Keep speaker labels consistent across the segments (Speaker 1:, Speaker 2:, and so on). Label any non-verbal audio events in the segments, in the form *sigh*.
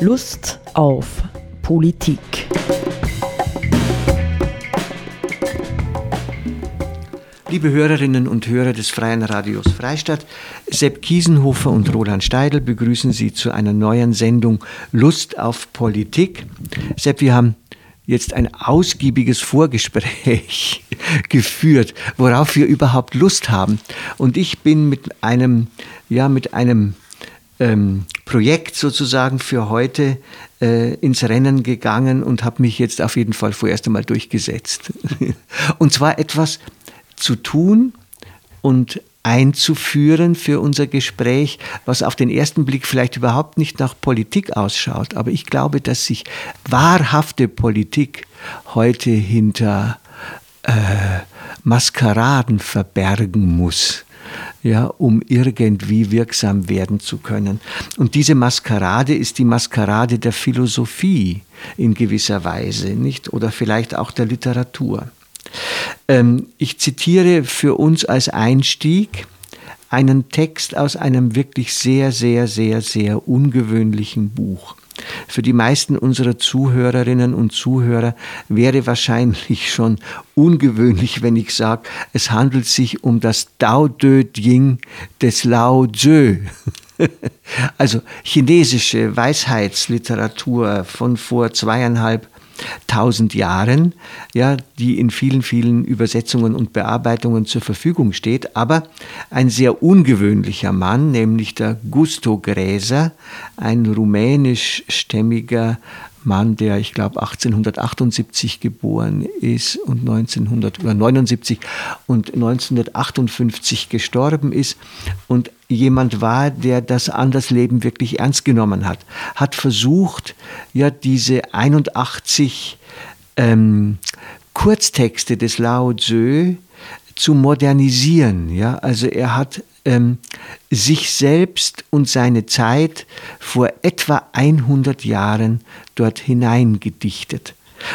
Speaker 1: Lust auf Politik.
Speaker 2: Liebe Hörerinnen und Hörer des Freien Radios Freistadt, Sepp Kiesenhofer und Roland Steidl begrüßen Sie zu einer neuen Sendung Lust auf Politik. Sepp, wir haben jetzt ein ausgiebiges Vorgespräch *laughs* geführt, worauf wir überhaupt Lust haben. Und ich bin mit einem, ja, mit einem ähm, Projekt sozusagen für heute äh, ins Rennen gegangen und habe mich jetzt auf jeden Fall vorerst einmal durchgesetzt. *laughs* und zwar etwas zu tun und einzuführen für unser Gespräch, was auf den ersten Blick vielleicht überhaupt nicht nach Politik ausschaut. Aber ich glaube, dass sich wahrhafte Politik heute hinter äh, Maskeraden verbergen muss ja, um irgendwie wirksam werden zu können. Und diese Maskerade ist die Maskerade der Philosophie in gewisser Weise, nicht? Oder vielleicht auch der Literatur. Ähm, ich zitiere für uns als Einstieg einen Text aus einem wirklich sehr, sehr, sehr, sehr ungewöhnlichen Buch. Für die meisten unserer Zuhörerinnen und Zuhörer wäre wahrscheinlich schon ungewöhnlich, wenn ich sage, es handelt sich um das Dao De Jing des Lao Tzu. *laughs* Also chinesische Weisheitsliteratur von vor zweieinhalb tausend Jahren, ja, die in vielen, vielen Übersetzungen und Bearbeitungen zur Verfügung steht. Aber ein sehr ungewöhnlicher Mann, nämlich der Gusto Gräser, ein rumänischstämmiger Mann, der, ich glaube, 1878 geboren ist und 1979 und 1958 gestorben ist und jemand war, der das Andersleben wirklich ernst genommen hat, hat versucht, ja, diese 81 ähm, Kurztexte des Lao Tzu zu modernisieren. Ja? Also er hat ähm, sich selbst und seine Zeit vor etwa 100 Jahren dort hineingedichtet.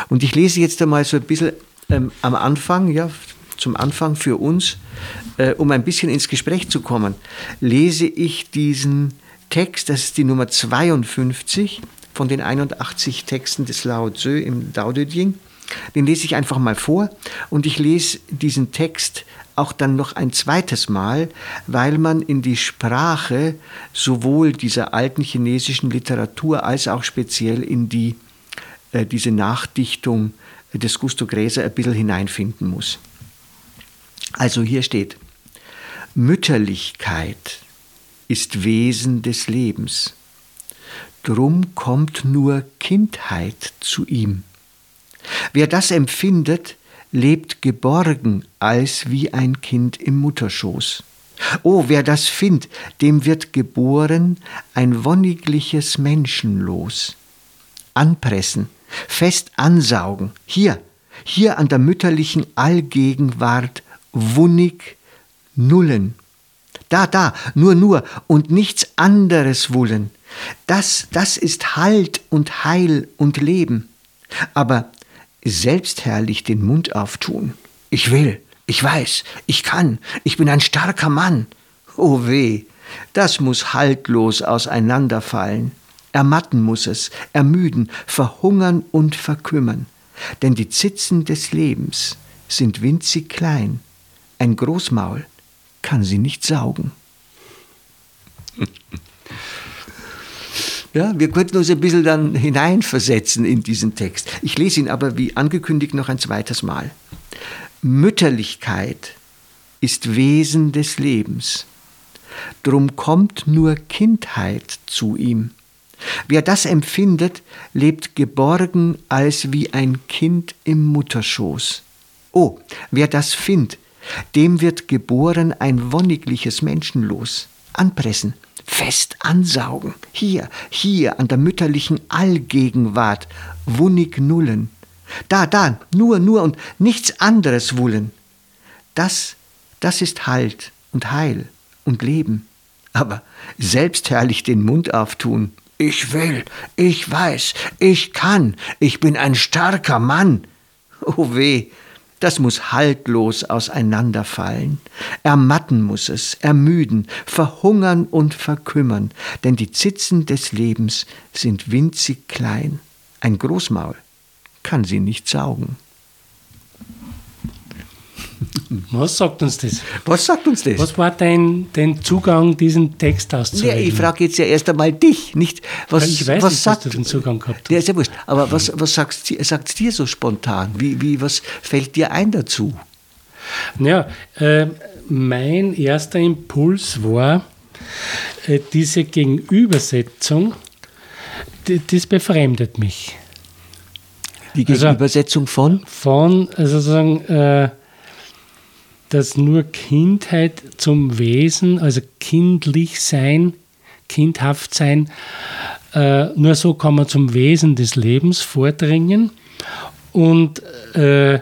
Speaker 2: Und ich lese jetzt einmal so ein bisschen ähm, am Anfang, ja, zum Anfang für uns, äh, um ein bisschen ins Gespräch zu kommen, lese ich diesen Text, das ist die Nummer 52 von den 81 Texten des Lao Tzu im Dao De Jing. Den lese ich einfach mal vor und ich lese diesen Text auch dann noch ein zweites Mal, weil man in die Sprache sowohl dieser alten chinesischen Literatur als auch speziell in die, äh, diese Nachdichtung des Gusto Gräser ein bisschen hineinfinden muss. Also hier steht, Mütterlichkeit ist Wesen des Lebens. Drum kommt nur Kindheit zu ihm. Wer das empfindet, lebt geborgen als wie ein Kind im Mutterschoß. Oh, wer das findet, dem wird geboren ein wonnigliches Menschenlos. Anpressen, fest ansaugen, hier, hier an der mütterlichen Allgegenwart wunnig nullen. Da, da, nur, nur und nichts anderes wollen. Das, das ist Halt und Heil und Leben. Aber selbstherrlich den Mund auftun. Ich will, ich weiß, ich kann, ich bin ein starker Mann. Oh weh, das muss haltlos auseinanderfallen. Ermatten muss es, ermüden, verhungern und verkümmern. Denn die Zitzen des Lebens sind winzig klein. Ein Großmaul kann sie nicht saugen. *laughs* Ja, wir könnten uns ein bisschen dann hineinversetzen in diesen Text. Ich lese ihn aber wie angekündigt noch ein zweites Mal. Mütterlichkeit ist Wesen des Lebens. Drum kommt nur Kindheit zu ihm. Wer das empfindet, lebt geborgen als wie ein Kind im Mutterschoß. Oh, wer das findet, dem wird geboren ein wonnigliches Menschenlos. Anpressen, fest ansaugen, hier, hier an der mütterlichen Allgegenwart, wunnig nullen. Da, da, nur, nur und nichts anderes wollen. Das, das ist Halt und Heil und Leben. Aber selbstherrlich den Mund auftun, ich will, ich weiß, ich kann, ich bin ein starker Mann. Oh weh, das muss haltlos auseinanderfallen. Ermatten muss es, ermüden, verhungern und verkümmern, denn die Zitzen des Lebens sind winzig klein. Ein Großmaul kann sie nicht saugen.
Speaker 3: Was sagt uns das?
Speaker 2: Was sagt uns das?
Speaker 3: Was war dein, dein Zugang, diesen Text auszulegen?
Speaker 2: Nee, ich frage jetzt ja erst einmal dich, nicht was,
Speaker 3: ich weiß
Speaker 2: was
Speaker 3: nicht,
Speaker 2: sagt,
Speaker 3: dass du den Zugang gehabt hast.
Speaker 2: Ja, ist ja wurscht. Aber was, was sagt es dir so spontan? Wie, wie, was fällt dir ein dazu?
Speaker 3: Ja, äh, mein erster Impuls war äh, diese Gegenübersetzung, das befremdet mich.
Speaker 2: Die Gegenübersetzung von?
Speaker 3: Von, also sozusagen, äh, dass nur Kindheit zum Wesen, also kindlich sein, kindhaft sein, äh, nur so kann man zum Wesen des Lebens vordringen. Und äh,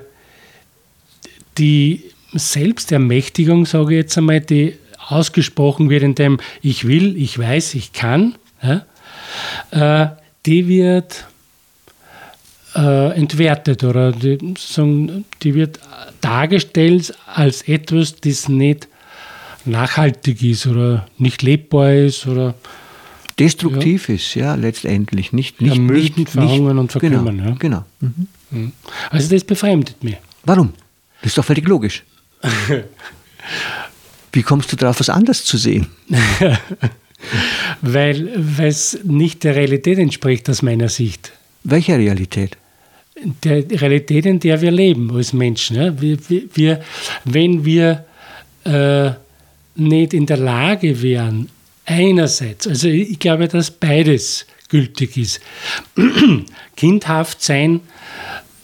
Speaker 3: die Selbstermächtigung, sage ich jetzt einmal, die ausgesprochen wird in dem Ich will, ich weiß, ich kann, ja, äh, die wird äh, entwertet oder die, die wird dargestellt als etwas, das nicht nachhaltig ist oder nicht lebbar ist oder
Speaker 2: destruktiv ja. ist, ja, letztendlich. Nicht, nicht,
Speaker 3: Ermüden,
Speaker 2: nicht
Speaker 3: verhungern und verkümmern.
Speaker 2: Genau.
Speaker 3: Ja.
Speaker 2: genau. Mhm.
Speaker 3: Also das befremdet mich.
Speaker 2: Warum? Das ist doch völlig logisch. *laughs* Wie kommst du darauf, was anders zu sehen? *laughs*
Speaker 3: weil es nicht der Realität entspricht aus meiner Sicht.
Speaker 2: Welcher Realität?
Speaker 3: Der Realität, in der wir leben als Menschen. Ja? Wir, wir, wenn wir äh, nicht in der Lage wären, einerseits, also ich glaube, dass beides gültig ist. *clears throat* Kindhaft sein,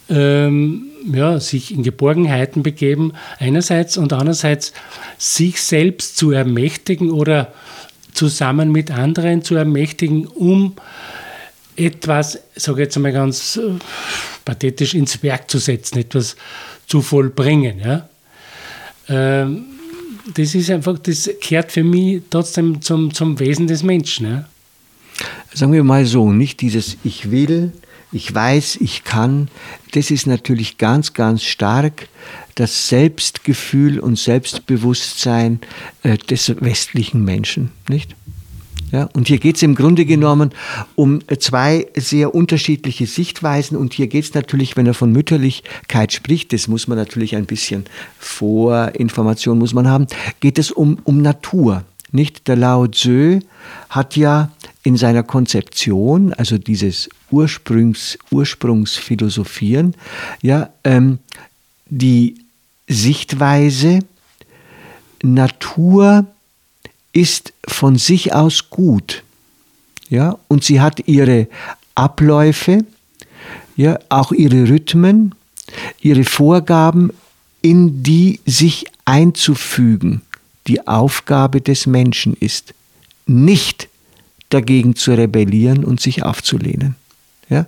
Speaker 3: ähm, ja, sich in Geborgenheiten begeben, einerseits und andererseits sich selbst zu ermächtigen oder zusammen mit anderen zu ermächtigen, um etwas, sage ich jetzt einmal ganz äh, pathetisch, ins Werk zu setzen, etwas zu vollbringen. Ja? Ähm, das ist einfach, das gehört für mich trotzdem zum, zum Wesen des Menschen. Ja?
Speaker 2: Sagen wir mal so, nicht dieses Ich will, ich weiß, ich kann, das ist natürlich ganz, ganz stark das Selbstgefühl und Selbstbewusstsein äh, des westlichen Menschen, nicht? Ja, und hier geht es im Grunde genommen um zwei sehr unterschiedliche Sichtweisen. Und hier geht es natürlich, wenn er von Mütterlichkeit spricht, das muss man natürlich ein bisschen Vorinformation muss man haben, geht es um, um Natur. Nicht? Der Lao Tzu hat ja in seiner Konzeption, also dieses Ursprungs, Ursprungsphilosophieren, ja, ähm, die Sichtweise, Natur ist von sich aus gut. Ja, und sie hat ihre Abläufe, ja, auch ihre Rhythmen, ihre Vorgaben, in die sich einzufügen, die Aufgabe des Menschen ist. Nicht dagegen zu rebellieren und sich aufzulehnen. Ja?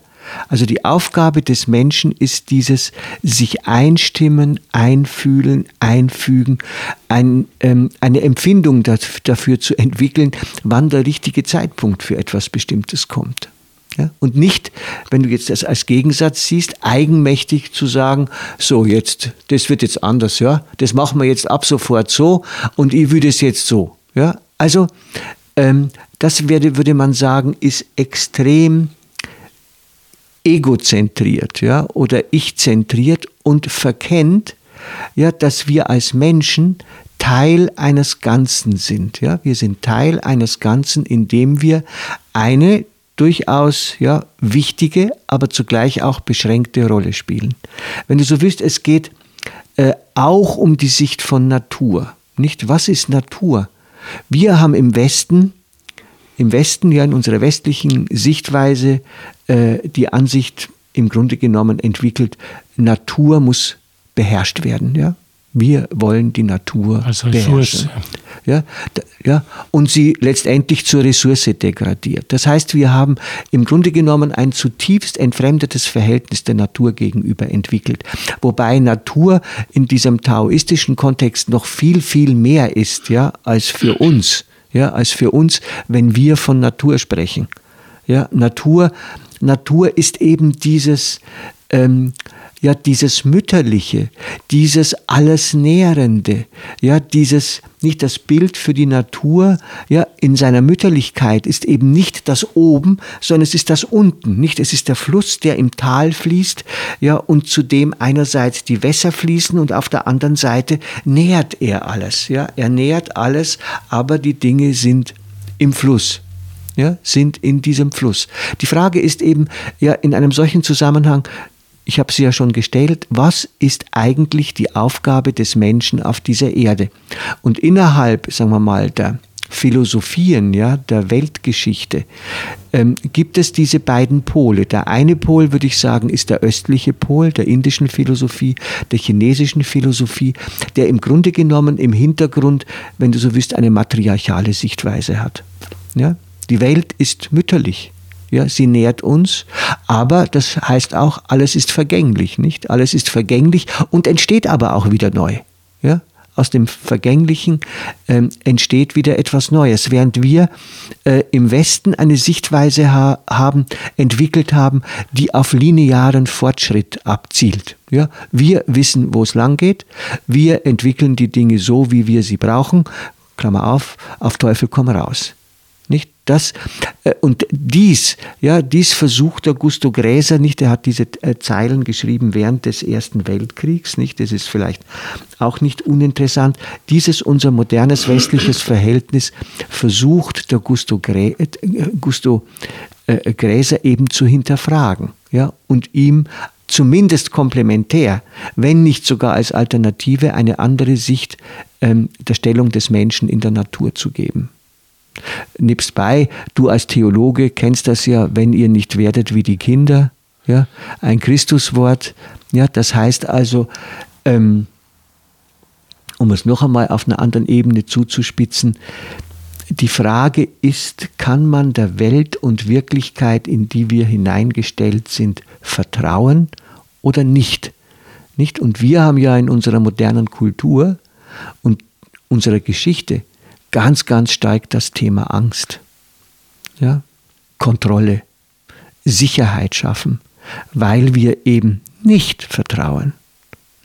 Speaker 2: Also die Aufgabe des Menschen ist dieses sich einstimmen, einfühlen, einfügen, ein, ähm, eine Empfindung dafür zu entwickeln, wann der richtige Zeitpunkt für etwas Bestimmtes kommt. Ja? Und nicht, wenn du jetzt das als Gegensatz siehst, eigenmächtig zu sagen, so jetzt, das wird jetzt anders, ja, das machen wir jetzt ab sofort so und ich würde es jetzt so. Ja? Also ähm, das werde, würde man sagen, ist extrem egozentriert ja, oder ich-zentriert und verkennt, ja, dass wir als Menschen Teil eines Ganzen sind. Ja? Wir sind Teil eines Ganzen, indem wir eine durchaus ja, wichtige, aber zugleich auch beschränkte Rolle spielen. Wenn du so willst, es geht äh, auch um die Sicht von Natur. Nicht, was ist Natur? Wir haben im Westen im Westen, ja in unserer westlichen Sichtweise, äh, die Ansicht im Grunde genommen entwickelt, Natur muss beherrscht werden. Ja? Wir wollen die Natur
Speaker 3: Als
Speaker 2: beherrschen. Ja, ja, und sie letztendlich zur Ressource degradiert. Das heißt, wir haben im Grunde genommen ein zutiefst entfremdetes Verhältnis der Natur gegenüber entwickelt. Wobei Natur in diesem taoistischen Kontext noch viel, viel mehr ist, ja, als für uns ja, als für uns, wenn wir von Natur sprechen. Ja, Natur, Natur ist eben dieses, ähm, ja, dieses Mütterliche, dieses alles Nährende, ja, dieses, nicht das Bild für die Natur, ja, in seiner Mütterlichkeit ist eben nicht das oben, sondern es ist das unten, nicht? Es ist der Fluss, der im Tal fließt, ja, und zu dem einerseits die Wässer fließen und auf der anderen Seite nährt er alles, ja. Er nährt alles, aber die Dinge sind im Fluss ja, sind in diesem Fluss. Die Frage ist eben, ja, in einem solchen Zusammenhang, ich habe sie ja schon gestellt, was ist eigentlich die Aufgabe des Menschen auf dieser Erde? Und innerhalb, sagen wir mal, der Philosophien, ja, der Weltgeschichte, ähm, gibt es diese beiden Pole. Der eine Pol, würde ich sagen, ist der östliche Pol der indischen Philosophie, der chinesischen Philosophie, der im Grunde genommen im Hintergrund, wenn du so willst, eine matriarchale Sichtweise hat. Ja? Die Welt ist mütterlich. Ja, sie nährt uns, aber das heißt auch, alles ist vergänglich, nicht? Alles ist vergänglich und entsteht aber auch wieder neu. Ja? Aus dem Vergänglichen ähm, entsteht wieder etwas Neues, während wir äh, im Westen eine Sichtweise ha haben, entwickelt haben, die auf linearen Fortschritt abzielt. Ja? Wir wissen, wo es lang geht, wir entwickeln die Dinge so, wie wir sie brauchen, Klammer auf, auf Teufel komm raus. Nicht das äh, und dies, ja, dies versucht der Gusto Gräser nicht. Er hat diese äh, Zeilen geschrieben während des Ersten Weltkriegs, nicht? Das ist vielleicht auch nicht uninteressant. Dieses unser modernes westliches Verhältnis versucht der Gusto, Grä, äh, Gusto äh, Gräser eben zu hinterfragen, ja, und ihm zumindest komplementär, wenn nicht sogar als Alternative eine andere Sicht ähm, der Stellung des Menschen in der Natur zu geben. Nimmst bei, du als Theologe kennst das ja, wenn ihr nicht werdet wie die Kinder, ja, ein Christuswort, ja, das heißt also, ähm, um es noch einmal auf einer anderen Ebene zuzuspitzen, die Frage ist, kann man der Welt und Wirklichkeit, in die wir hineingestellt sind, vertrauen oder nicht? Nicht? Und wir haben ja in unserer modernen Kultur und unserer Geschichte ganz, ganz stark das Thema Angst. Ja? Kontrolle, Sicherheit schaffen, weil wir eben nicht vertrauen.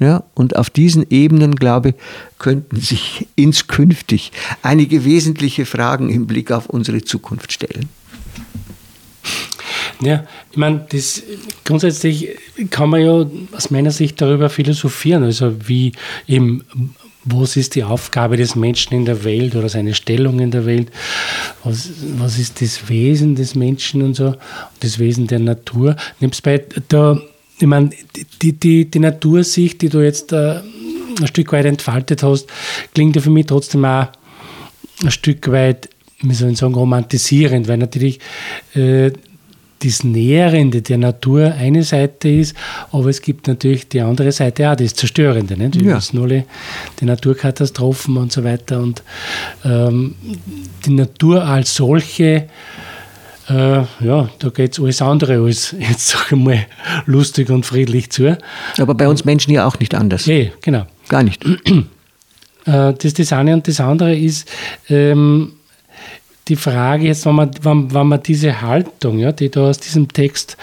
Speaker 2: Ja, und auf diesen Ebenen, glaube ich, könnten sich inskünftig einige wesentliche Fragen im Blick auf unsere Zukunft stellen.
Speaker 3: Ja, ich meine, das, grundsätzlich kann man ja aus meiner Sicht darüber philosophieren, also wie eben was ist die Aufgabe des Menschen in der Welt oder seine Stellung in der Welt, was, was ist das Wesen des Menschen und so, das Wesen der Natur. Nimmst bei, da, ich meine, die, die, die Natursicht, die du jetzt äh, ein Stück weit entfaltet hast, klingt ja für mich trotzdem auch ein Stück weit, wie soll ich sagen, romantisierend, weil natürlich äh, das Nährende der Natur eine Seite ist, aber es gibt natürlich die andere Seite auch, das Zerstörende. Nicht? Wir ja. wissen alle, die Naturkatastrophen und so weiter. Und ähm, die Natur als solche, äh, ja, da geht es alles andere als jetzt *laughs* sag ich mal lustig und friedlich zu.
Speaker 2: Aber bei uns Menschen ja auch nicht anders.
Speaker 3: Nee, genau.
Speaker 2: Gar nicht.
Speaker 3: Äh, das das eine und das andere ist, ähm, die Frage jetzt, wenn man, wenn, wenn man diese Haltung, ja, die da aus diesem Text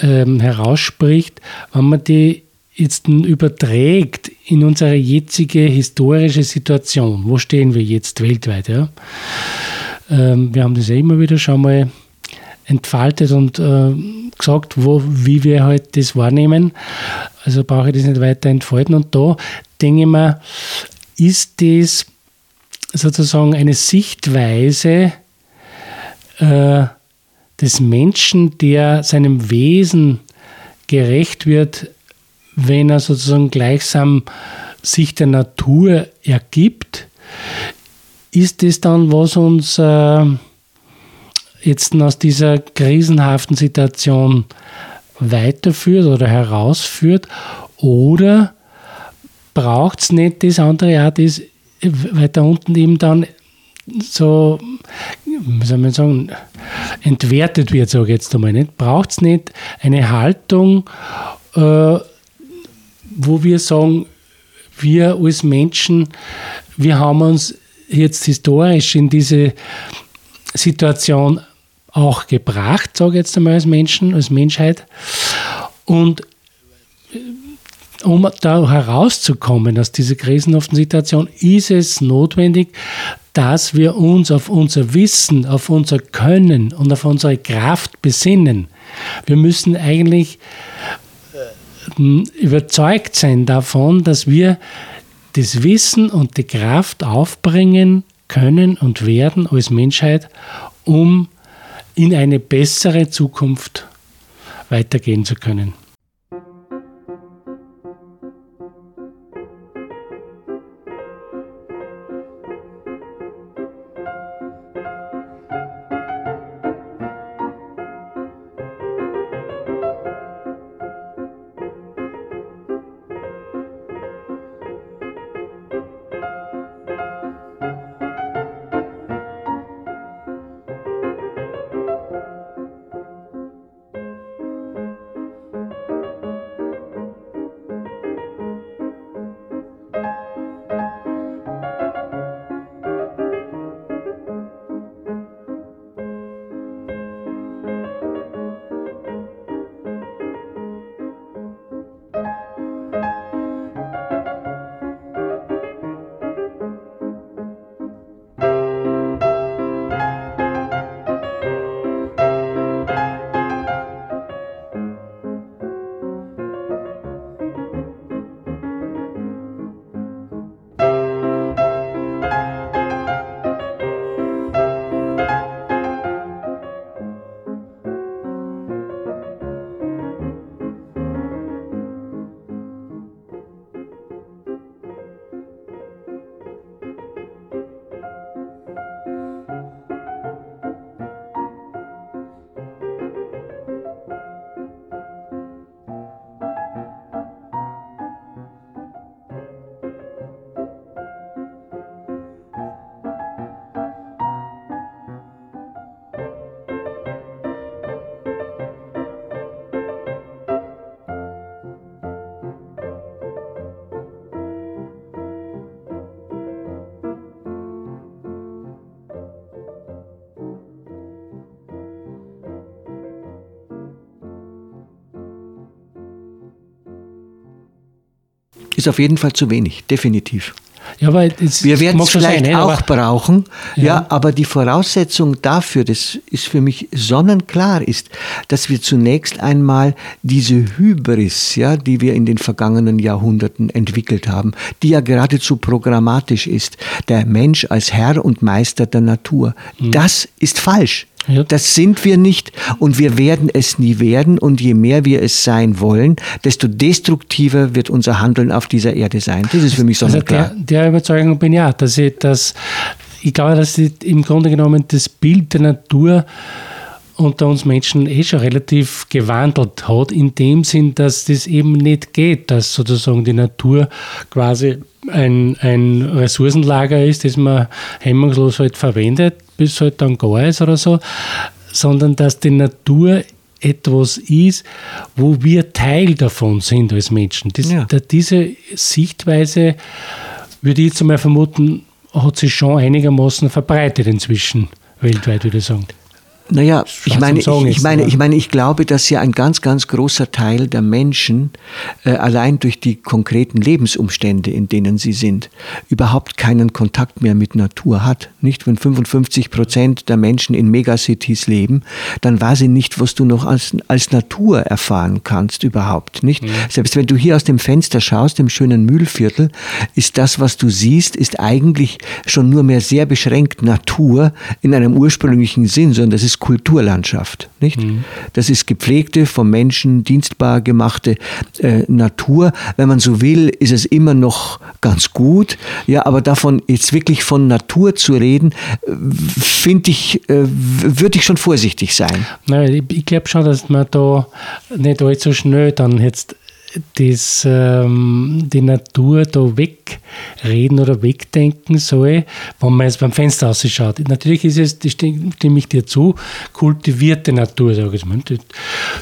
Speaker 3: ähm, herausspricht, wenn man die jetzt überträgt in unsere jetzige historische Situation, wo stehen wir jetzt weltweit? Ja? Ähm, wir haben das ja immer wieder schon mal entfaltet und äh, gesagt, wo, wie wir halt das wahrnehmen. Also brauche ich das nicht weiter entfalten. Und da denke ich mir, ist das sozusagen eine Sichtweise äh, des Menschen, der seinem Wesen gerecht wird, wenn er sozusagen gleichsam sich der Natur ergibt, ist es dann, was uns äh, jetzt aus dieser krisenhaften Situation weiterführt oder herausführt? Oder braucht es nicht das andere auch, das weiter unten eben dann so, wie soll man sagen, entwertet wird, sage ich jetzt einmal nicht. Braucht es nicht eine Haltung, äh, wo wir sagen, wir als Menschen, wir haben uns jetzt historisch in diese Situation auch gebracht, sage ich jetzt einmal als Menschen, als Menschheit. Und um da herauszukommen aus dieser krisenhaften Situation, ist es notwendig, dass wir uns auf unser Wissen, auf unser Können und auf unsere Kraft besinnen. Wir müssen eigentlich äh, überzeugt sein davon, dass wir das Wissen und die Kraft aufbringen können und werden als Menschheit, um in eine bessere Zukunft weitergehen zu können.
Speaker 2: Ist auf jeden Fall zu wenig, definitiv.
Speaker 3: Ja, aber das,
Speaker 2: wir werden es vielleicht sein, auch brauchen, ja. ja. aber die Voraussetzung dafür, das ist für mich sonnenklar, ist, dass wir zunächst einmal diese Hybris, ja, die wir in den vergangenen Jahrhunderten entwickelt haben, die ja geradezu programmatisch ist, der Mensch als Herr und Meister der Natur, mhm. das ist falsch. Ja. Das sind wir nicht und wir werden es nie werden. Und je mehr wir es sein wollen, desto destruktiver wird unser Handeln auf dieser Erde sein. Das ist für mich sonnenklar.
Speaker 3: Also der, der Überzeugung bin ich auch, dass ich, dass, ich glaube, dass ich im Grunde genommen das Bild der Natur unter uns Menschen eh schon relativ gewandelt hat, in dem Sinn, dass das eben nicht geht, dass sozusagen die Natur quasi ein, ein Ressourcenlager ist, das man hemmungslos halt verwendet, bis halt dann gar ist oder so, sondern dass die Natur etwas ist, wo wir Teil davon sind als Menschen. Das, ja. diese Sichtweise, würde ich jetzt einmal vermuten, hat sich schon einigermaßen verbreitet inzwischen weltweit, würde ich sagen.
Speaker 2: Naja, ich meine, ich, ich, meine, ich meine, ich glaube, dass ja ein ganz, ganz großer Teil der Menschen äh, allein durch die konkreten Lebensumstände, in denen sie sind, überhaupt keinen Kontakt mehr mit Natur hat. Nicht, wenn 55 Prozent der Menschen in Megacities leben, dann weiß sie nicht, was du noch als, als Natur erfahren kannst überhaupt. Nicht? Mhm. Selbst wenn du hier aus dem Fenster schaust, im schönen Mühlviertel, ist das, was du siehst, ist eigentlich schon nur mehr sehr beschränkt Natur in einem ursprünglichen Sinn, sondern das ist ist Kulturlandschaft. Nicht? Mhm. Das ist gepflegte, vom Menschen dienstbar gemachte äh, Natur. Wenn man so will, ist es immer noch ganz gut. Ja, aber davon jetzt wirklich von Natur zu reden, finde ich, äh, würde ich schon vorsichtig sein.
Speaker 3: Nein, ich, ich glaube schon, dass man da nicht allzu schnell dann jetzt das, ähm, die Natur da wegreden oder wegdenken soll, wenn man jetzt beim Fenster ausschaut. Natürlich ist es, stimme ich dir zu, kultivierte Natur, sage ich mal.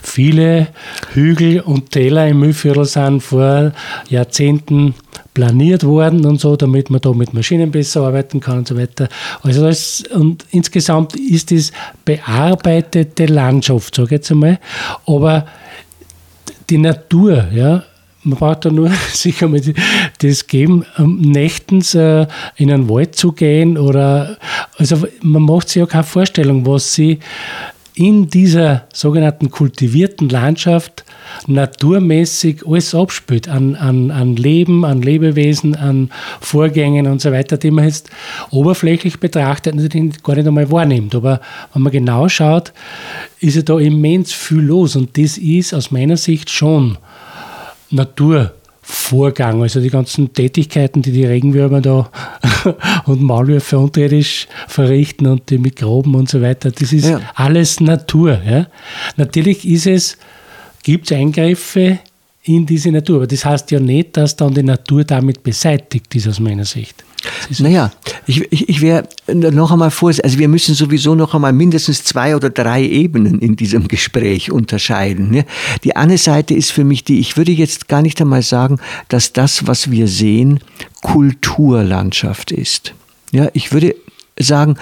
Speaker 3: Viele Hügel und Täler im Mühlviertel sind vor Jahrzehnten planiert worden und so, damit man da mit Maschinen besser arbeiten kann und so weiter. Also das, und insgesamt ist es bearbeitete Landschaft, sage ich jetzt einmal. Aber die Natur, ja, man braucht da nur *laughs* sich einmal das geben, nächtens äh, in einen Wald zu gehen oder, also man macht sich ja keine Vorstellung, was sie in dieser sogenannten kultivierten Landschaft naturmäßig alles abspielt an, an, an Leben, an Lebewesen, an Vorgängen und so weiter, die man jetzt oberflächlich betrachtet natürlich gar nicht einmal wahrnimmt. Aber wenn man genau schaut, ist ja da immens viel los und das ist aus meiner Sicht schon Naturvorgang, also die ganzen Tätigkeiten, die die Regenwürmer da *laughs* und Maulwürfe unterirdisch verrichten und die Mikroben und so weiter, das ist ja. alles Natur. Ja. Natürlich ist es gibt es Eingriffe in diese Natur. Aber das heißt ja nicht, dass dann die Natur damit beseitigt ist, aus meiner Sicht.
Speaker 2: Naja, ich, ich, ich wäre noch einmal vor, also wir müssen sowieso noch einmal mindestens zwei oder drei Ebenen in diesem Gespräch unterscheiden. Ne? Die eine Seite ist für mich die, ich würde jetzt gar nicht einmal sagen, dass das, was wir sehen, Kulturlandschaft ist. Ja, ich würde sagen,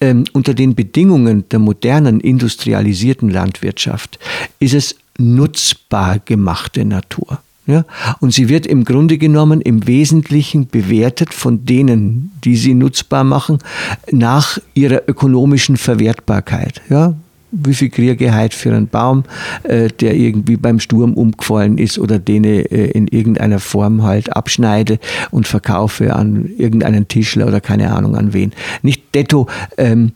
Speaker 2: ähm, unter den Bedingungen der modernen industrialisierten Landwirtschaft ist es nutzbar gemachte Natur. Ja? Und sie wird im Grunde genommen im Wesentlichen bewertet von denen, die sie nutzbar machen, nach ihrer ökonomischen Verwertbarkeit. Ja? Wie viel heute für einen Baum, äh, der irgendwie beim Sturm umgefallen ist oder den ich äh, in irgendeiner Form halt abschneide und verkaufe an irgendeinen Tischler oder keine Ahnung an wen. Nicht detto, ähm,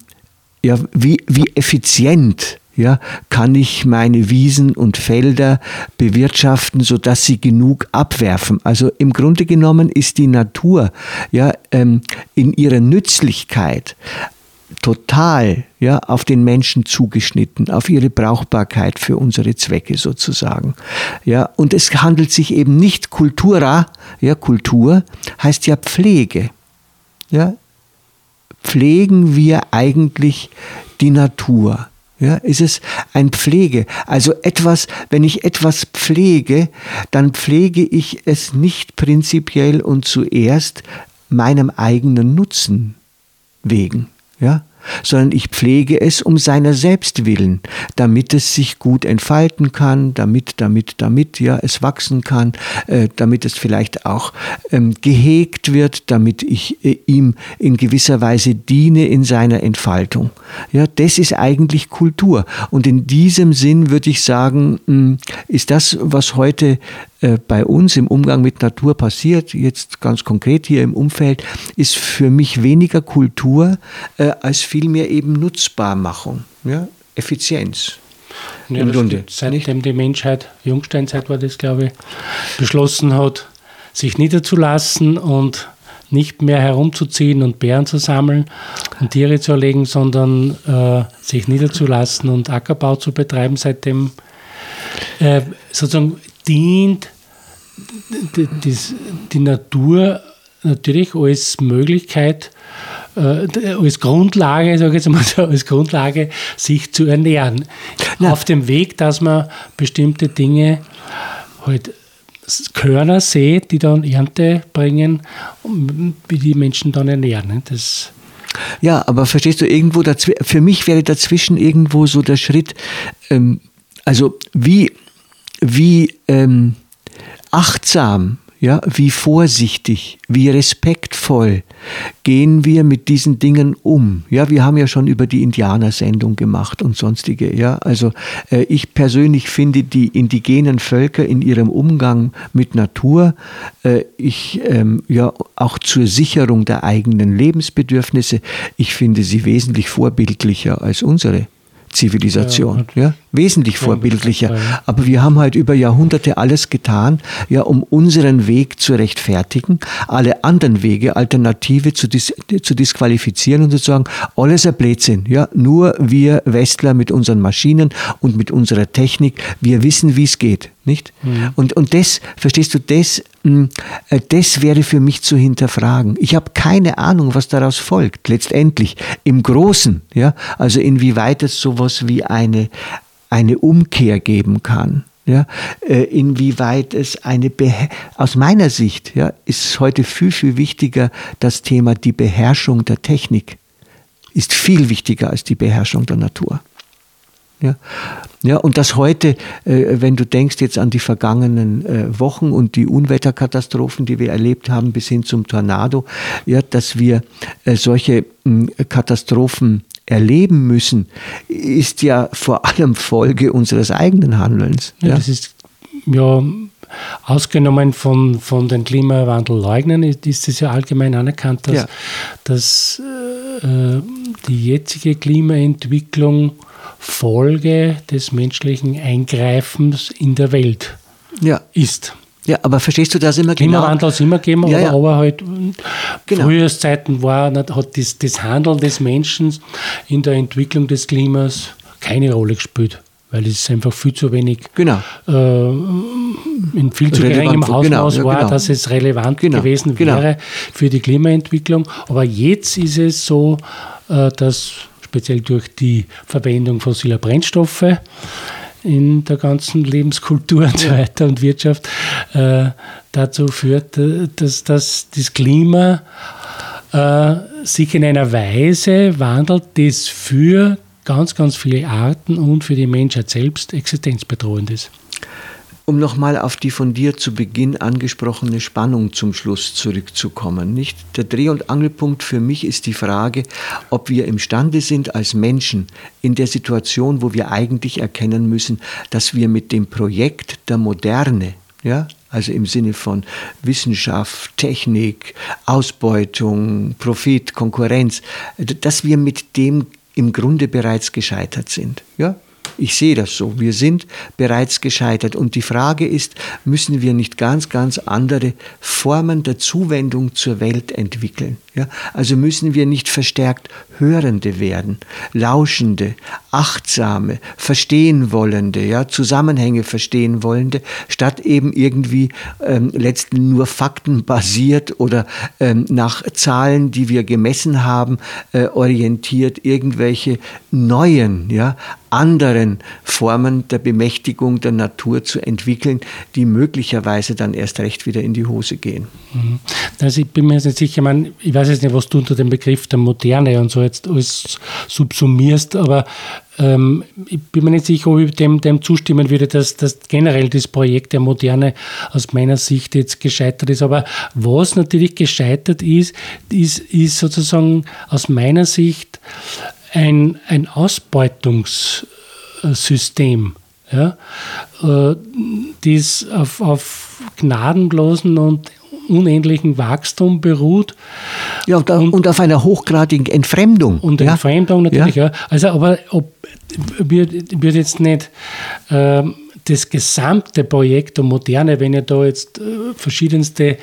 Speaker 2: ja, wie, wie effizient ja, kann ich meine Wiesen und Felder bewirtschaften, sodass sie genug abwerfen. Also im Grunde genommen ist die Natur ja, ähm, in ihrer Nützlichkeit total ja, auf den Menschen zugeschnitten, auf ihre Brauchbarkeit für unsere Zwecke sozusagen. Ja, und es handelt sich eben nicht Kultura, ja, Kultur heißt ja Pflege. Ja, pflegen wir eigentlich die Natur? Ja, ist es ein Pflege? Also etwas, wenn ich etwas pflege, dann pflege ich es nicht prinzipiell und zuerst meinem eigenen Nutzen wegen. Ja? Sondern ich pflege es um seiner selbst willen, damit es sich gut entfalten kann, damit, damit, damit ja es wachsen kann, äh, damit es vielleicht auch ähm, gehegt wird, damit ich äh, ihm in gewisser Weise diene in seiner Entfaltung. Ja, das ist eigentlich Kultur. Und in diesem Sinn würde ich sagen, mh, hm, ist das, was heute bei uns im Umgang mit Natur passiert, jetzt ganz konkret hier im Umfeld, ist für mich weniger Kultur äh, als vielmehr eben Nutzbarmachung, ja? Effizienz.
Speaker 3: Ja, Im Grunde. Seitdem die Menschheit, Jungsteinzeit war das, glaube ich, beschlossen hat, sich niederzulassen und nicht mehr herumzuziehen und Bären zu sammeln und Tiere zu erlegen, sondern äh, sich niederzulassen und Ackerbau zu betreiben, seitdem äh, sozusagen dient die, Natur natürlich als Möglichkeit, äh, als Grundlage, sage ich jetzt mal so, als Grundlage, sich zu ernähren. Ja. Auf dem Weg, dass man bestimmte Dinge halt Körner sät, die dann Ernte bringen, wie die Menschen dann ernähren. Das
Speaker 2: ja, aber verstehst du, irgendwo für mich wäre dazwischen irgendwo so der Schritt, ähm, also wie wie ähm, achtsam, ja, wie vorsichtig, wie respektvoll gehen wir mit diesen Dingen um. Ja, wir haben ja schon über die Indianersendung gemacht und sonstige. Ja, also äh, ich persönlich finde die indigenen Völker in ihrem Umgang mit Natur, äh, ich ähm, ja auch zur Sicherung der eigenen Lebensbedürfnisse, ich finde sie wesentlich vorbildlicher als unsere. Zivilisation. Ja, ja? Wesentlich vorbildlicher. Aber wir haben halt über Jahrhunderte alles getan, ja, um unseren Weg zu rechtfertigen, alle anderen Wege, Alternative zu, dis zu disqualifizieren und zu sagen, alles ein Blödsinn. Ja? Nur wir Westler mit unseren Maschinen und mit unserer Technik, wir wissen, wie es geht. Nicht? Mhm. Und, und das, verstehst du, das, das wäre für mich zu hinterfragen. Ich habe keine Ahnung, was daraus folgt, letztendlich. Im Großen, ja, also inwieweit es sowas wie eine, eine Umkehr geben kann. Ja, äh, inwieweit es eine Beher aus meiner Sicht ja, ist heute viel, viel wichtiger das Thema die Beherrschung der Technik ist viel wichtiger als die Beherrschung der Natur. Ja, ja und das heute, äh, wenn du denkst jetzt an die vergangenen äh, Wochen und die Unwetterkatastrophen, die wir erlebt haben, bis hin zum Tornado, ja, dass wir äh, solche mh, Katastrophen erleben müssen, ist ja vor allem Folge unseres eigenen Handelns.
Speaker 3: Ja, ja. Das ist ja ausgenommen von, von den Klimawandelleugnern ist, ist es ja allgemein anerkannt, dass, ja. dass äh, die jetzige Klimaentwicklung Folge des menschlichen Eingreifens in der Welt
Speaker 2: ja.
Speaker 3: ist.
Speaker 2: Ja, aber verstehst du das immer
Speaker 3: genau? Klimawandel hat es immer gegeben,
Speaker 2: ja, ja.
Speaker 3: aber halt genau. Frühjahrszeiten war, hat das, das Handeln des Menschen in der Entwicklung des Klimas keine Rolle gespielt weil es einfach viel zu wenig
Speaker 2: genau.
Speaker 3: äh, in viel zu geringem Ausmaß genau, ja, war, genau. dass es relevant genau, gewesen genau. wäre für die Klimaentwicklung. Aber jetzt ist es so, äh, dass speziell durch die Verwendung fossiler Brennstoffe in der ganzen Lebenskultur und so weiter und Wirtschaft äh, dazu führt, äh, dass, dass das Klima äh, sich in einer Weise wandelt, das für ganz, ganz viele Arten und für die Menschheit selbst existenzbedrohend ist.
Speaker 2: Um nochmal auf die von dir zu Beginn angesprochene Spannung zum Schluss zurückzukommen. Nicht? Der Dreh- und Angelpunkt für mich ist die Frage, ob wir imstande sind, als Menschen in der Situation, wo wir eigentlich erkennen müssen, dass wir mit dem Projekt der Moderne, ja, also im Sinne von Wissenschaft, Technik, Ausbeutung, Profit, Konkurrenz, dass wir mit dem im Grunde bereits gescheitert sind. Ja? Ich sehe das so. Wir sind bereits gescheitert. Und die Frage ist, müssen wir nicht ganz, ganz andere Formen der Zuwendung zur Welt entwickeln? Ja? Also müssen wir nicht verstärkt Hörende werden, Lauschende, Achtsame, Verstehen wollende, ja? Zusammenhänge verstehen wollende, statt eben irgendwie ähm, letztlich nur Fakten basiert oder ähm, nach Zahlen, die wir gemessen haben, äh, orientiert irgendwelche neuen, ja, anderen Formen der Bemächtigung der Natur zu entwickeln, die möglicherweise dann erst recht wieder in die Hose gehen.
Speaker 3: Mhm. Also ich bin mir nicht sicher, ich, meine, ich weiß jetzt nicht, was du unter dem Begriff der Moderne und so jetzt alles subsumierst, aber ähm, ich bin mir nicht sicher, ob ich dem, dem zustimmen würde, dass, dass generell das Projekt der Moderne aus meiner Sicht jetzt gescheitert ist. Aber was natürlich gescheitert ist, ist, ist sozusagen aus meiner Sicht ein, ein Ausbeutungssystem, ja, äh, das auf, auf gnadenlosen und unendlichen Wachstum beruht.
Speaker 2: Ja, und, und, und auf einer hochgradigen Entfremdung.
Speaker 3: Und ja. Entfremdung natürlich, ja. ja. Also, aber ob, wird, wird jetzt nicht ähm, das gesamte Projekt der Moderne, wenn ihr da jetzt äh, verschiedenste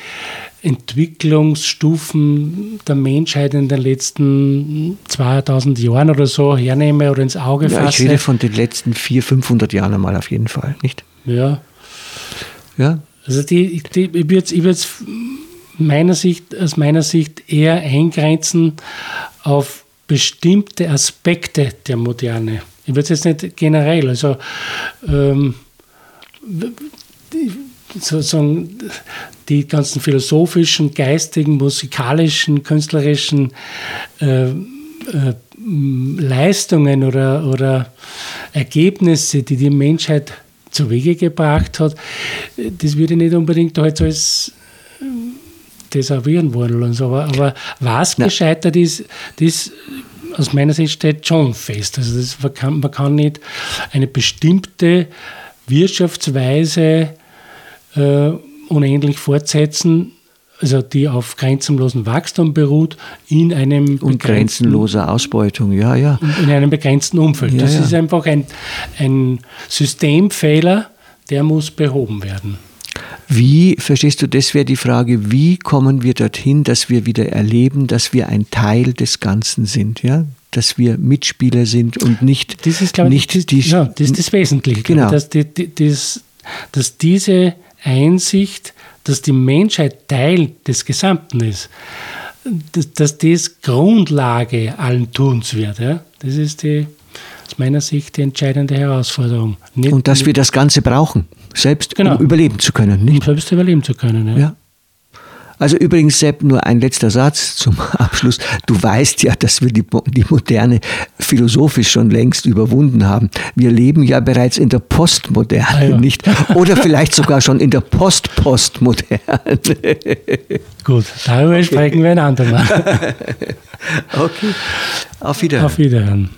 Speaker 3: Entwicklungsstufen der Menschheit in den letzten 2000 Jahren oder so hernehme oder ins Auge
Speaker 2: ja,
Speaker 3: fasse.
Speaker 2: Ich rede von den letzten 400, 500 Jahren einmal auf jeden Fall, nicht?
Speaker 3: Ja.
Speaker 2: Ja.
Speaker 3: Also die, die, ich würde es meiner Sicht, aus meiner Sicht eher eingrenzen auf bestimmte Aspekte der Moderne. Ich würde es jetzt nicht generell, also ähm, sozusagen die ganzen philosophischen, geistigen, musikalischen, künstlerischen äh, äh, Leistungen oder, oder Ergebnisse, die die Menschheit zu Wege gebracht hat, das würde ich nicht unbedingt als, als äh, desavouieren wollen. Aber, aber was Nein. gescheitert ist, das aus meiner Sicht steht schon fest. Also das, man, kann, man kann nicht eine bestimmte Wirtschaftsweise äh, unendlich fortsetzen, also die auf grenzenlosen Wachstum beruht, in einem
Speaker 2: und grenzenloser Ausbeutung, ja, ja.
Speaker 3: In einem begrenzten Umfeld. Ja, das ja. ist einfach ein, ein Systemfehler, der muss behoben werden.
Speaker 2: Wie, verstehst du, das wäre die Frage, wie kommen wir dorthin, dass wir wieder erleben, dass wir ein Teil des Ganzen sind, ja? Dass wir Mitspieler sind und nicht.
Speaker 3: Das ist, glaube ich, nicht das, die, ja, das, ist das Wesentliche. Genau. Dass, die, das, dass diese Einsicht, dass die Menschheit Teil des Gesamten ist, dass, dass das Grundlage allen Tuns wird. Ja? Das ist die, aus meiner Sicht die entscheidende Herausforderung.
Speaker 2: Nicht, und dass wir das Ganze brauchen, selbst genau. um überleben zu können. Nicht? Um
Speaker 3: selbst überleben zu können, ja. ja.
Speaker 2: Also übrigens, Sepp, nur ein letzter Satz zum *laughs* Abschluss. Du weißt ja, dass wir die, die Moderne philosophisch schon längst überwunden haben. Wir leben ja bereits in der Postmoderne, ah, ja. nicht? Oder vielleicht sogar schon in der Post-Postmoderne. *laughs*
Speaker 3: Gut, darüber sprechen wir ein andermal. *laughs*
Speaker 2: okay, auf Wiederhören.
Speaker 3: Auf Wiederhören.